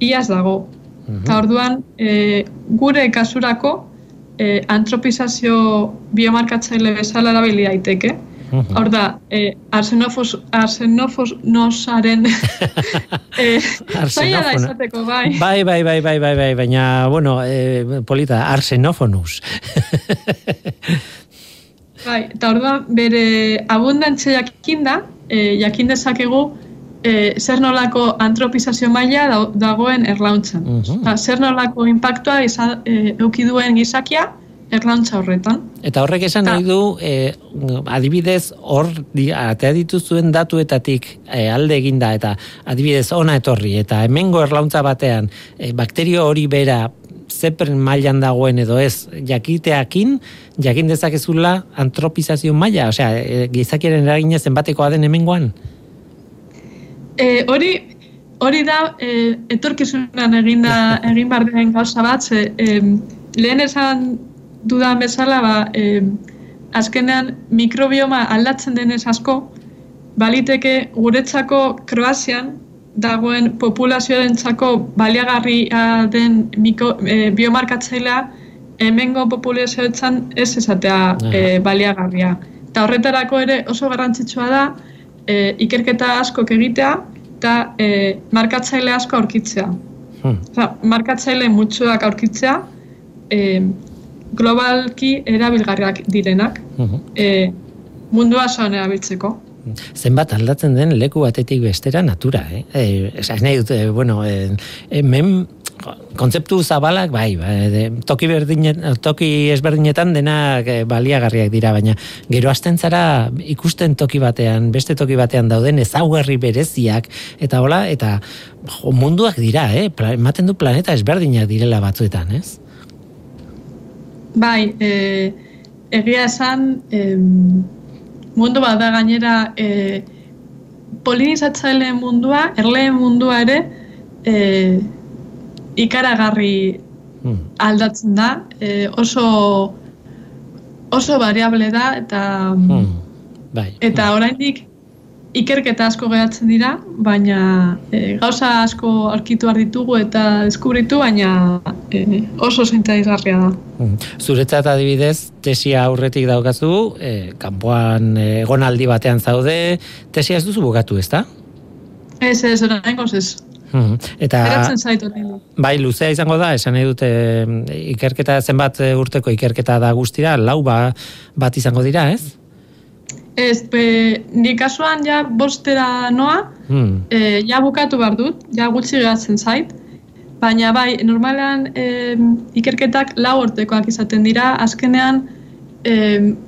Speaker 4: iaz dago. Eta orduan, e, gure kasurako e, antropizazio biomarkatzaile bezala erabili daiteke.
Speaker 2: Mhm.
Speaker 4: Hor da, e, arsenofos, arsenofosnosaren e, zaila da izateko, bai.
Speaker 2: Bai, bai, bai, bai, bai, bai, baina, bueno, e, polita, arsenofonus.
Speaker 4: Bai, eta orduan bere abundantzia jakin da, e, jakin dezakegu e, zer nolako antropizazio maila da, dagoen erlauntzan.
Speaker 2: Mhm.
Speaker 4: Eta zer nolako impactua izan, e, euki duen gizakia erlauntza horretan.
Speaker 2: Eta horrek esan nahi du, e, adibidez, hor di, atea dituzuen datuetatik e, alde eginda, eta adibidez ona etorri, eta hemengo erlauntza batean, e, bakterio hori bera zepen mailan dagoen edo ez, jakiteakin, jakin dezakezula antropizazio maila, osea, e, gizakiaren eragina zenbatekoa den hemengoan?
Speaker 4: E, hori hori da e, etorkizunan eginda egin behar den gauza bat, ze, em, lehen esan dudan bezala, ba, em, azkenean mikrobioma aldatzen denez asko, baliteke guretzako Kroazian dagoen populazioarentzako baliagarria den miko, e, biomarkatzailea hemengo populazioetan ez esatea e, baliagarria. Eta horretarako ere oso garrantzitsua da e, ikerketa askok egitea eta e, markatzaile asko aurkitzea.
Speaker 2: Hmm.
Speaker 4: Osa, markatzaile mutxoak aurkitzea e, globalki erabilgarriak direnak
Speaker 2: Mhm.
Speaker 4: e, mundua erabiltzeko.
Speaker 2: Zenbat aldatzen den leku batetik bestera natura, eh? Eh, esan nahi dut, eh, bueno, eh, hemen kontzeptu zabalak, bai, bai toki, berdine, toki ezberdinetan denak eh, baliagarriak dira, baina gero hasten zara ikusten toki batean, beste toki batean dauden ezaugarri bereziak, eta hola, eta jo, munduak dira, eh? Ematen du planeta ezberdinak direla batzuetan, ez?
Speaker 4: Bai, e, egia esan, em, mundu bat da gainera e, polinizatzaileen mundua, erleen mundua ere, e, ikaragarri
Speaker 2: Hmm.
Speaker 4: aldatzen da, e, oso oso variable da eta
Speaker 2: Hmm. Bai.
Speaker 4: eta oraindik ikerketa asko geratzen dira, baina e, gauza asko aurkitu ditugu eta deskubritu, baina e, oso zintaizgarria da.
Speaker 2: Mm. Zuretzat adibidez, tesia aurretik daukazu, e, kanpoan egonaldi batean zaude, tesia ez duzu bukatu, ezta?
Speaker 4: Ez, ez, oraingoz ez.
Speaker 2: Mhm. Eta
Speaker 4: Geratzen zait oraindik.
Speaker 2: bai luzea izango da, esan nahi dute e, ikerketa zenbat urteko ikerketa da guztira, lau ba, bat izango dira, ez?
Speaker 4: Ez, be, ni kasuan ja bostera noa,
Speaker 2: Hmm.
Speaker 4: e, ja bukatu behar dut, ja gutxi geratzen zait, baina bai, normalean e, ikerketak lau urtekoak izaten dira, azkenean e,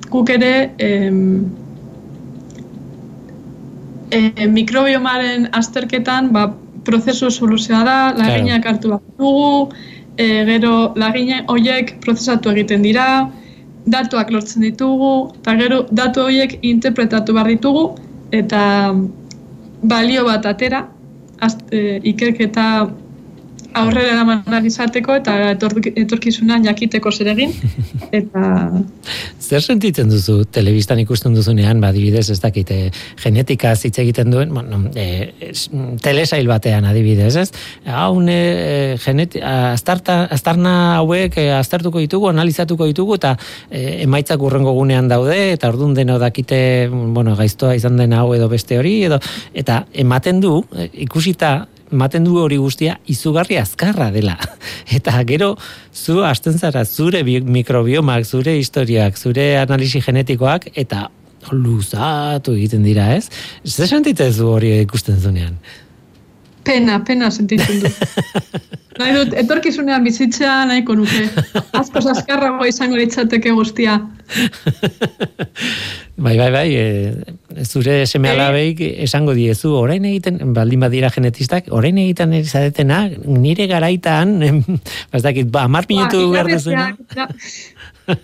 Speaker 4: guk ere e, e, mikrobiomaren azterketan ba, prozesu soluzioa da, laginak hartu behar dugu, e, gero lagine horiek prozesatu egiten dira, datuak lortzen ditugu, eta gero datu horiek interpretatu behar ditugu, eta balio bat atera, az, e, ikerketa aurrera eraman izateko eta etork- etorkizunan jakiteko zer egin. Eta
Speaker 2: Zer sentitzen duzu telebistan ikusten duzunean, badibidez ez dakite genetika hitz egiten duen, bueno, e, es- telesail batean adibidez, ez? Hau ne geneti, aztarta, aztarna hauek e, aztertuko ditugu, analizatuko ditugu eta e, emaitzak urrengo gunean daude eta ordun deno dakite, bueno, gaiztoa izan den hau edo beste hori edo eta ematen du ikusita ematen du hori guztia izugarri azkarra dela. Eta gero zu hasten zara zure bi- mikrobiomak, zure historiak, zure analisi genetikoak eta luzatu egiten dira, ez? Zer sentitzen zu hori ikusten zunean?
Speaker 4: Pena, pena sentitzen dut. Nahi dut, etorkizunean bizitzea nahiko nuke. Asko azkarrago izango litzateke guztia.
Speaker 2: Bai, bai, bai, e, zure seme alabeik esango diezu, orain egiten, baldin badira genetistak, orain egiten izadetena, nire garaitan, em, ez dakit, ba, amar minutu
Speaker 4: Ba,
Speaker 2: behar duzuena,
Speaker 4: ikarreziak, ja.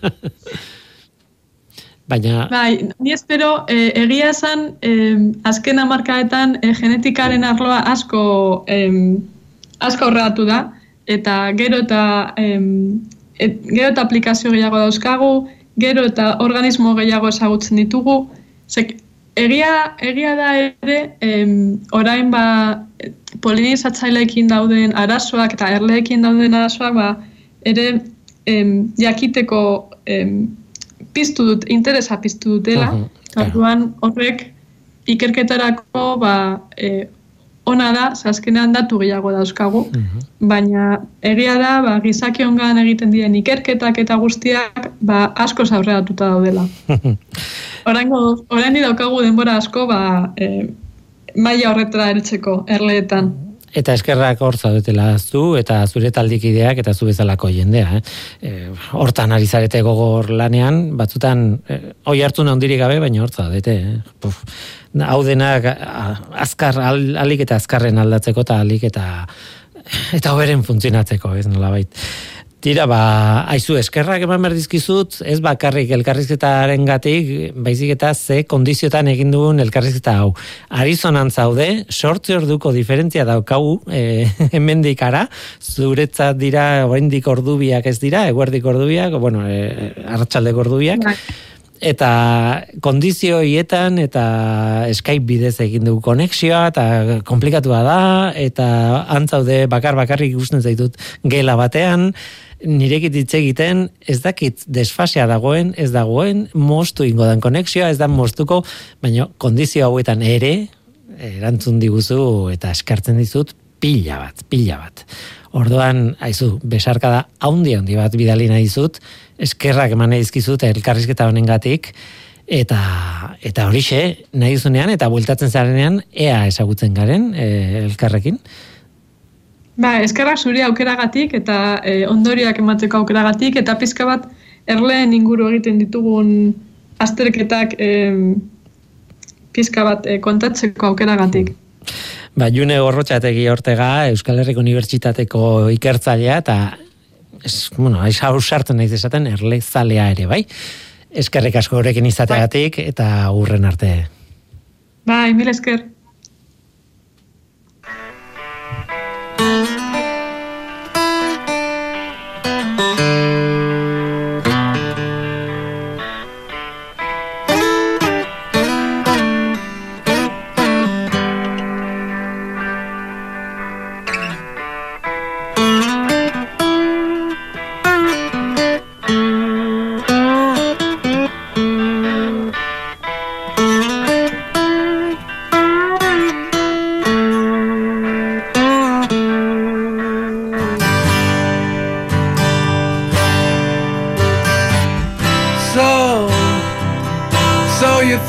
Speaker 2: Baina,
Speaker 4: Bai, ni espero eh, egia esan eh, azken hamarkadetan eh, genetikaren arloa asko eh, asko aurreratu da eta gero eta em, et, gero eta aplikazio gehiago dauzkagu, gero eta organismo gehiago ezagutzen ditugu. Zek, egia, egia da ere em, orain ba polinizatzaileekin dauden arazoak eta erleekin dauden arazoak ba ere em, jakiteko em, piztu dut, interesa piztu dutela.
Speaker 2: Mhm, claro.
Speaker 4: Orduan horrek ikerketarako ba, e, ona da, ze azkenean datu gehiago dauzkagu,
Speaker 2: Mhm.
Speaker 4: baina egia da, ba, gizaki ongan egiten diren ikerketak eta guztiak ba, asko aurreratuta daudela. Oraingo, orain daukagu denbora asko ba, e, maila horretara heltzeko erleetan.
Speaker 2: Eta eskerrak hor zaudetela zu eta zure taldikideak eta zu bezalako jendea. Eh? E, hortan ari zarete gogor lanean, batzutan e, oi hartu handirik gabe, baina hor zaudete. Eh? Puf, hau denak azkar, al, alik eta azkarren aldatzeko eta alik eta eta hoberen funtzionatzeko, ez nolabait. Tira, ba, aizu eskerrak eman behar dizkizut, ez bakarrik elkarrizketaren gatik, baizik eta ze kondiziotan egin dugun elkarrizketa hau. Arizonan zaude, sortze orduko diferentzia daukagu, e, hemendik ara, zuretzat dira, oraindik ordubiak ez dira, eguerdik ordubiak, bueno, e, arratsaldeko ordubiak,
Speaker 4: Bai.
Speaker 2: Eta kondizio hietan eta Skype bidez egin dugu konexioa eta komplikatua da eta antzaude bakar bakarrik ikusten zaitut gela batean nirekit hitz egiten ez dakit desfasea dagoen, ez dagoen mostu ingo dan konexioa, ez da mostuko, baina kondizio hauetan ere erantzun diguzu eta eskartzen dizut pila bat, pila bat. Orduan, aizu, besarkada haundi handi bat bidali nahi dizut, eskerrak eman nahi dizkizut elkarrizketa honengatik eta eta horixe nahi duzunean eta bueltatzen zarenean ea ezagutzen garen e, elkarrekin.
Speaker 4: Ba, eskerrak zuri aukeragatik eta e, ondorioak emateko aukeragatik eta pizka bat erleen inguru egiten ditugun azterketak e, pizka bat e, kontatzeko aukeragatik.
Speaker 2: Ba, June Gorrotxategi Ortega, Euskal Herriko Unibertsitateko ikertzailea eta es, bueno, aiz hau sartu naiz esaten erle zalea ere, bai? Eskerrik asko gurekin izateagatik eta urren arte.
Speaker 4: Bai, mil esker.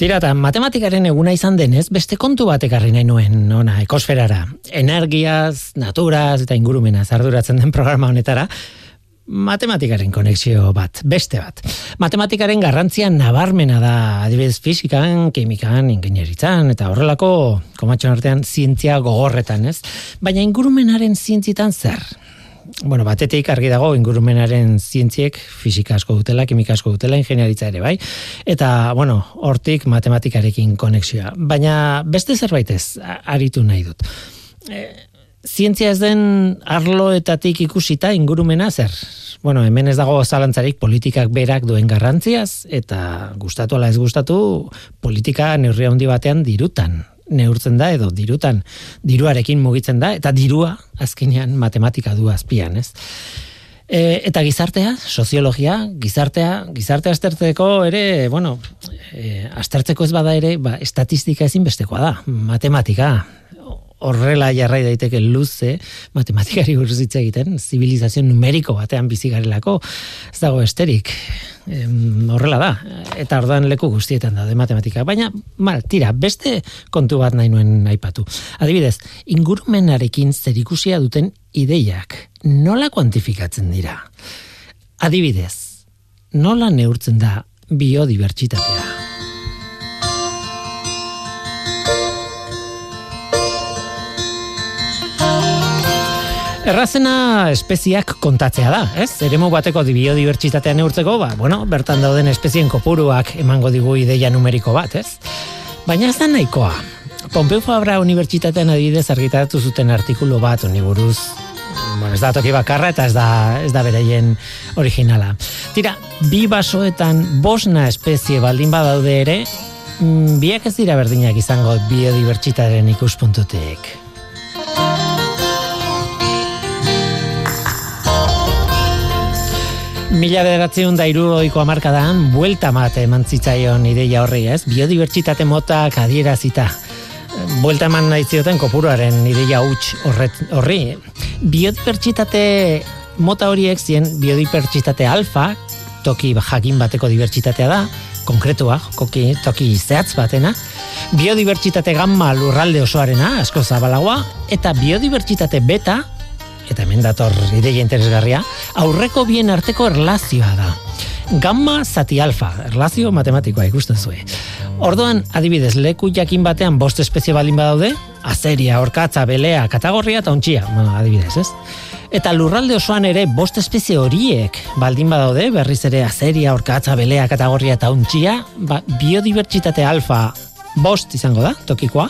Speaker 2: Tira, eta matematikaren eguna izan denez, beste kontu bat ekarri nahi nuen, ona, ekosferara. Energiaz, naturaz eta ingurumenaz arduratzen den programa honetara, matematikaren konexio bat, beste bat. Matematikaren garrantzia nabarmena da, adibidez fizikan, kimikan, ingenieritzan, eta horrelako, komatxon artean, zientzia gogorretan, ez? Baina ingurumenaren zientzitan zer? Bueno, batetik argi dago ingurumenaren zientziek fisika asko dutela, kimika asko dutela, ingeniaritza ere bai. Eta, bueno, hortik matematikarekin konexioa. Baina beste zerbaitez aritu nahi dut. E, zientzia ez den arloetatik ikusita ingurumena zer? Bueno, hemen ez dago zalantzarik politikak berak duen garrantziaz, eta gustatu ala ez gustatu, politika neurri handi batean dirutan neurtzen da edo dirutan diruarekin mugitzen da eta dirua azkenean matematika du azpian, ez? E, eta gizartea, soziologia, gizartea, gizartea aztertzeko ere, bueno, e, aztertzeko ez bada ere, ba, estatistika ezinbestekoa da, matematika, horrela jarrai daiteke luze matematikari buruz hitz egiten, zibilizazio numeriko batean bizi garelako, ez dago esterik. horrela da. Eta orduan leku guztietan da de matematika, baina mal, tira, beste kontu bat nahi nuen aipatu. Adibidez, ingurumenarekin zerikusia duten ideiak nola kuantifikatzen dira? Adibidez, nola neurtzen da biodibertsitatea? Errazena espeziak kontatzea da, ez? Eremu bateko biodibertsitatea neurtzeko, ba, bueno, bertan dauden espezien kopuruak emango digu ideia numeriko bat, ez? Baina ez da nahikoa. Pompeu Fabra Unibertsitatean adibidez argitaratu zuten artikulu bat uniburuz bueno, ez da toki bakarra eta ez da, ez da bereien originala. Tira, bi basoetan bosna espezie baldin badaude ere, mm, biak ez dira berdinak izango biodibertsitaren ikuspuntutik. Mila bederatzen da iruroiko amarkadan, buelta mate eman zitzaion ideia horri, ez? Biodibertsitate mota adierazita. Buelta eman nahi zioten kopuruaren ideia huts horri. Biodibertsitate mota horiek zien biodibertsitate alfa, toki jakin bateko dibertsitatea da, konkretua, koki, toki zehatz batena, biodibertsitate gamma lurralde osoarena, asko zabalagoa, eta biodibertsitate beta, eta hemen dator ideia interesgarria, aurreko bien arteko erlazioa da. Gamma zati alfa, erlazio matematikoa ikusten zuen. Orduan, adibidez, leku jakin batean bost espezie balin badaude, azeria, orkatza, belea, katagorria eta ontsia, adibidez, ez? Eta lurralde osoan ere bost espezie horiek baldin badaude, berriz ere azeria, orkatza, belea, katagorria eta ontsia, ba, biodibertsitate alfa bost izango da, tokikoa,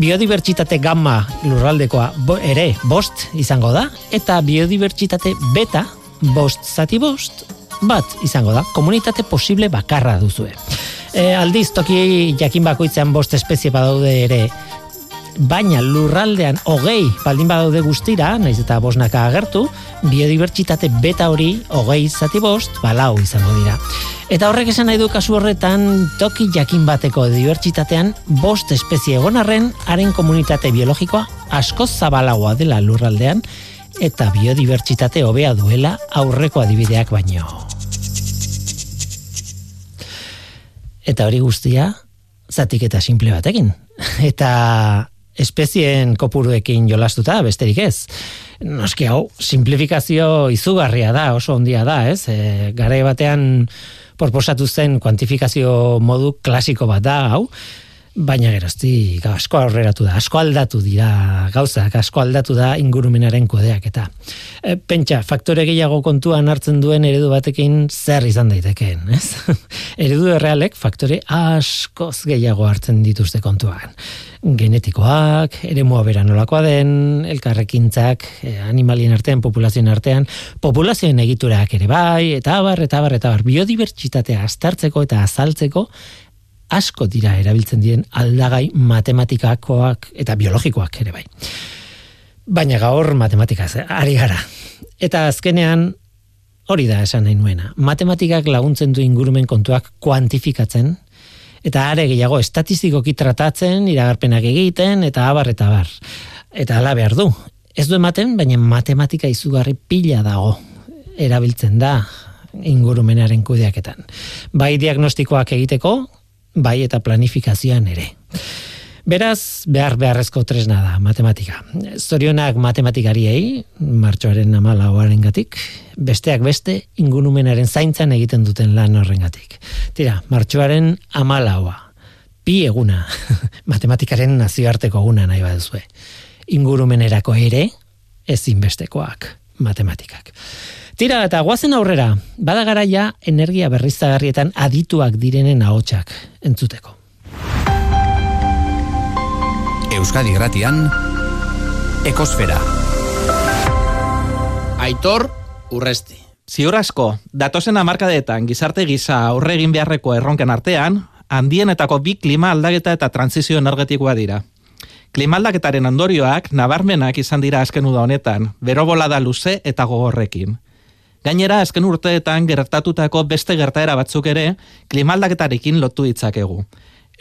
Speaker 2: biodibertsitate gamma lurraldekoa ere bost izango da, eta biodibertsitate beta bost zati bost bat izango da, komunitate posible bakarra duzue. E, aldiz, toki jakin bakoitzean bost espezie badaude ere, baina lurraldean hogei baldin badaude guztira, naiz eta bosnaka agertu, biodibertsitate beta hori hogei zati bost, balau izango dira. Eta horrek esan nahi du kasu horretan toki jakin bateko dibertsitatean bost espezie egon arren, haren komunitate biologikoa asko zabalagoa dela lurraldean, eta biodibertsitate hobea duela aurreko adibideak baino. Eta hori guztia, zatik eta simple batekin. Eta espezien kopuruekin jolastuta, besterik ez. Noski hau, simplifikazio izugarria da, oso ondia da, ez? E, Gara batean proposatu zen kuantifikazio modu klasiko bat da, hau, baina gerozti asko aurreratu da, asko aldatu dira gauzak, asko aldatu da ingurumenaren kodeak eta e, pentsa, faktore gehiago kontuan hartzen duen eredu batekin zer izan daitekeen, ez? eredu errealek faktore askoz gehiago hartzen dituzte kontuan genetikoak, ere bera nolakoa den, elkarrekintzak, eh, animalien artean, populazioen artean, populazioen egiturak ere bai, eta bar, eta bar, eta bar, biodibertsitatea astartzeko eta azaltzeko, asko dira erabiltzen diren aldagai matematikakoak eta biologikoak ere bai. Baina gaur matematikaz, eh, ari gara. Eta azkenean, hori da esan nahi nuena. Matematikak laguntzen du ingurumen kontuak kuantifikatzen, eta are gehiago estatistikoki tratatzen, iragarpenak egiten, eta abar eta abar. Eta ala behar du. Ez du ematen, baina matematika izugarri pila dago erabiltzen da ingurumenaren kudeaketan. Bai diagnostikoak egiteko, bai eta planifikazioan ere. Beraz, behar beharrezko tresna da, matematika. Zorionak matematikariei, martxoaren amalauaren gatik, besteak beste ingunumenaren zaintzan egiten duten lan horrengatik. Tira, martxoaren amalaua, pi eguna, matematikaren nazioarteko eguna nahi baduzue. Ingurumenerako ere, ezinbestekoak matematikak. Tira eta guazen aurrera, bada garaia energia berriztagarrietan adituak direnen ahotsak entzuteko.
Speaker 1: Euskadi Gratian Ekosfera
Speaker 5: Aitor Urresti.
Speaker 6: Ziur asko, datozen hamarkadetan gizarte gisa aurre egin beharreko erronken artean, handienetako bi klima aldaketa eta transizio energetikoa dira. Klima aldaketaren ondorioak nabarmenak izan dira azken uda honetan, bero bolada luze eta gogorrekin. Gainera, azken urteetan gertatutako beste gertaera batzuk ere, klima aldaketarekin lotu ditzakegu.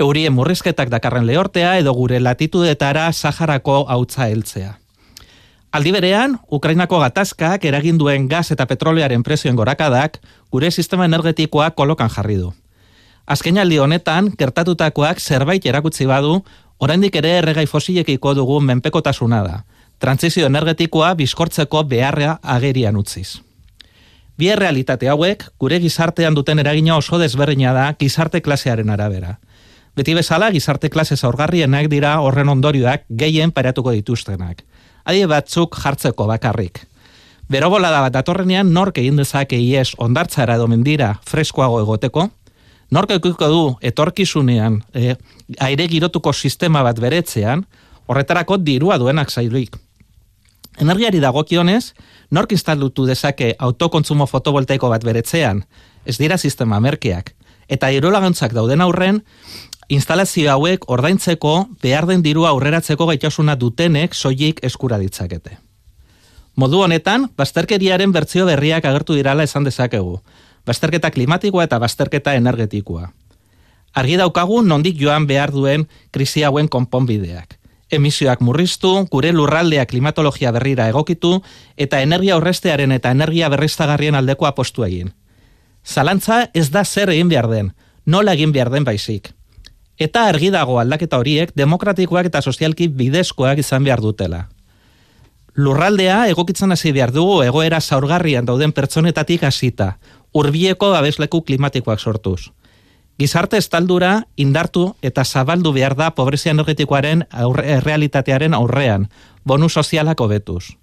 Speaker 6: Eurien murrizketak dakarren lehortea edo gure latitudetara Saharako hautza heltzea. Aldi berean, Ukrainako gatazkak eragin duen gas eta petrolearen prezioen gorakadak gure sistema energetikoa kolokan jarri du. Azken aldi honetan, gertatutakoak zerbait erakutsi badu, oraindik ere erregai fosilekiko dugu menpekotasuna da. Trantzizio energetikoa bizkortzeko beharra agerian utziz. Bi realitate hauek, gure gizartean duten eragina oso desberdina da gizarte klasearen arabera. Beti bezala, gizarte klase zaurgarrienak dira horren ondorioak gehien paratuko dituztenak. Adie batzuk jartzeko bakarrik. Berobola da bat datorrenean nork egin dezake ies ondartzara edo mendira freskoago egoteko, nork ekiko du etorkizunean e, aire girotuko sistema bat beretzean, horretarako dirua duenak zailuik. Energiari dagokionez, nork instalutu dezake autokontsumo fotovoltaiko bat beretzean, ez dira sistema merkeak, eta irolagantzak dauden aurren, instalazio hauek ordaintzeko behar den dirua aurreratzeko gaitasuna dutenek soilik eskura ditzakete. Modu honetan, bazterkeriaren bertzio berriak agertu dirala esan dezakegu. Bazterketa klimatikoa eta bazterketa energetikoa. Argi daukagu nondik joan behar duen krisi hauen konponbideak. Emisioak murriztu, gure lurraldea klimatologia berrira egokitu, eta energia horrestearen eta energia berriztagarrien aldeko apostu egin. Zalantza ez da zer egin behar den, nola egin behar den baizik. Eta argi dago aldaketa horiek demokratikoak eta sozialki bidezkoak izan behar dutela. Lurraldea egokitzen hasi behar dugu egoera zaurgarrian dauden pertsonetatik hasita, hurbieko babesleku klimatikoak sortuz. Gizarte estaldura indartu eta zabaldu behar da pobrezia energetikoaren aurre, realitatearen aurrean, bonu sozialak hobetuz.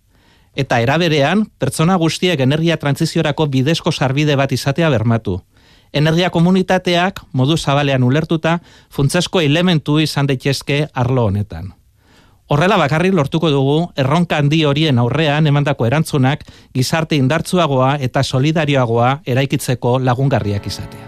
Speaker 6: Eta eraberean, pertsona guztiek energia transiziorako bidezko sarbide bat izatea bermatu. Energia komunitateak modu zabalean ulertuta funtzesko elementu izan daitezke arlo honetan. Horrela bakarrik lortuko dugu erronka handi horien aurrean emandako erantzunak gizarte indartzuagoa eta solidarioagoa eraikitzeko lagungarriak izatea.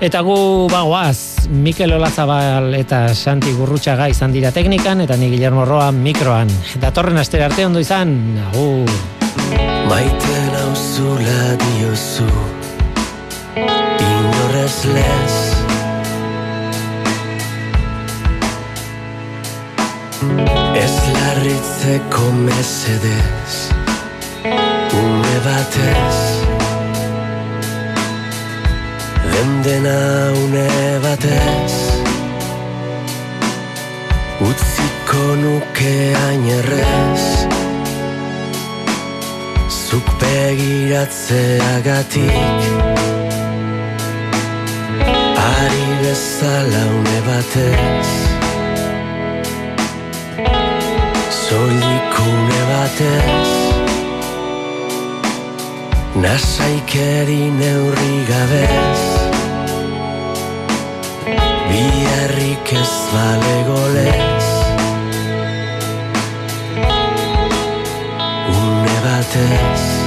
Speaker 2: Eta gu bagoaz, Mikel Olazabal eta Santi Gurrutxaga izan dira teknikan, eta ni Guillermo Roa mikroan. Datorren astera arte ondo izan, agur.
Speaker 7: Maite nauzula diozu Inorrez lez Ez larritzeko mesedez Ume batez Den dena une batez. Utziko nuke ainerrez Zuk begiratzeagatik. Ari bezala une batez. Soilik une batez. Nasaikeri neurri gabez Biarrik ez bale golez Une batez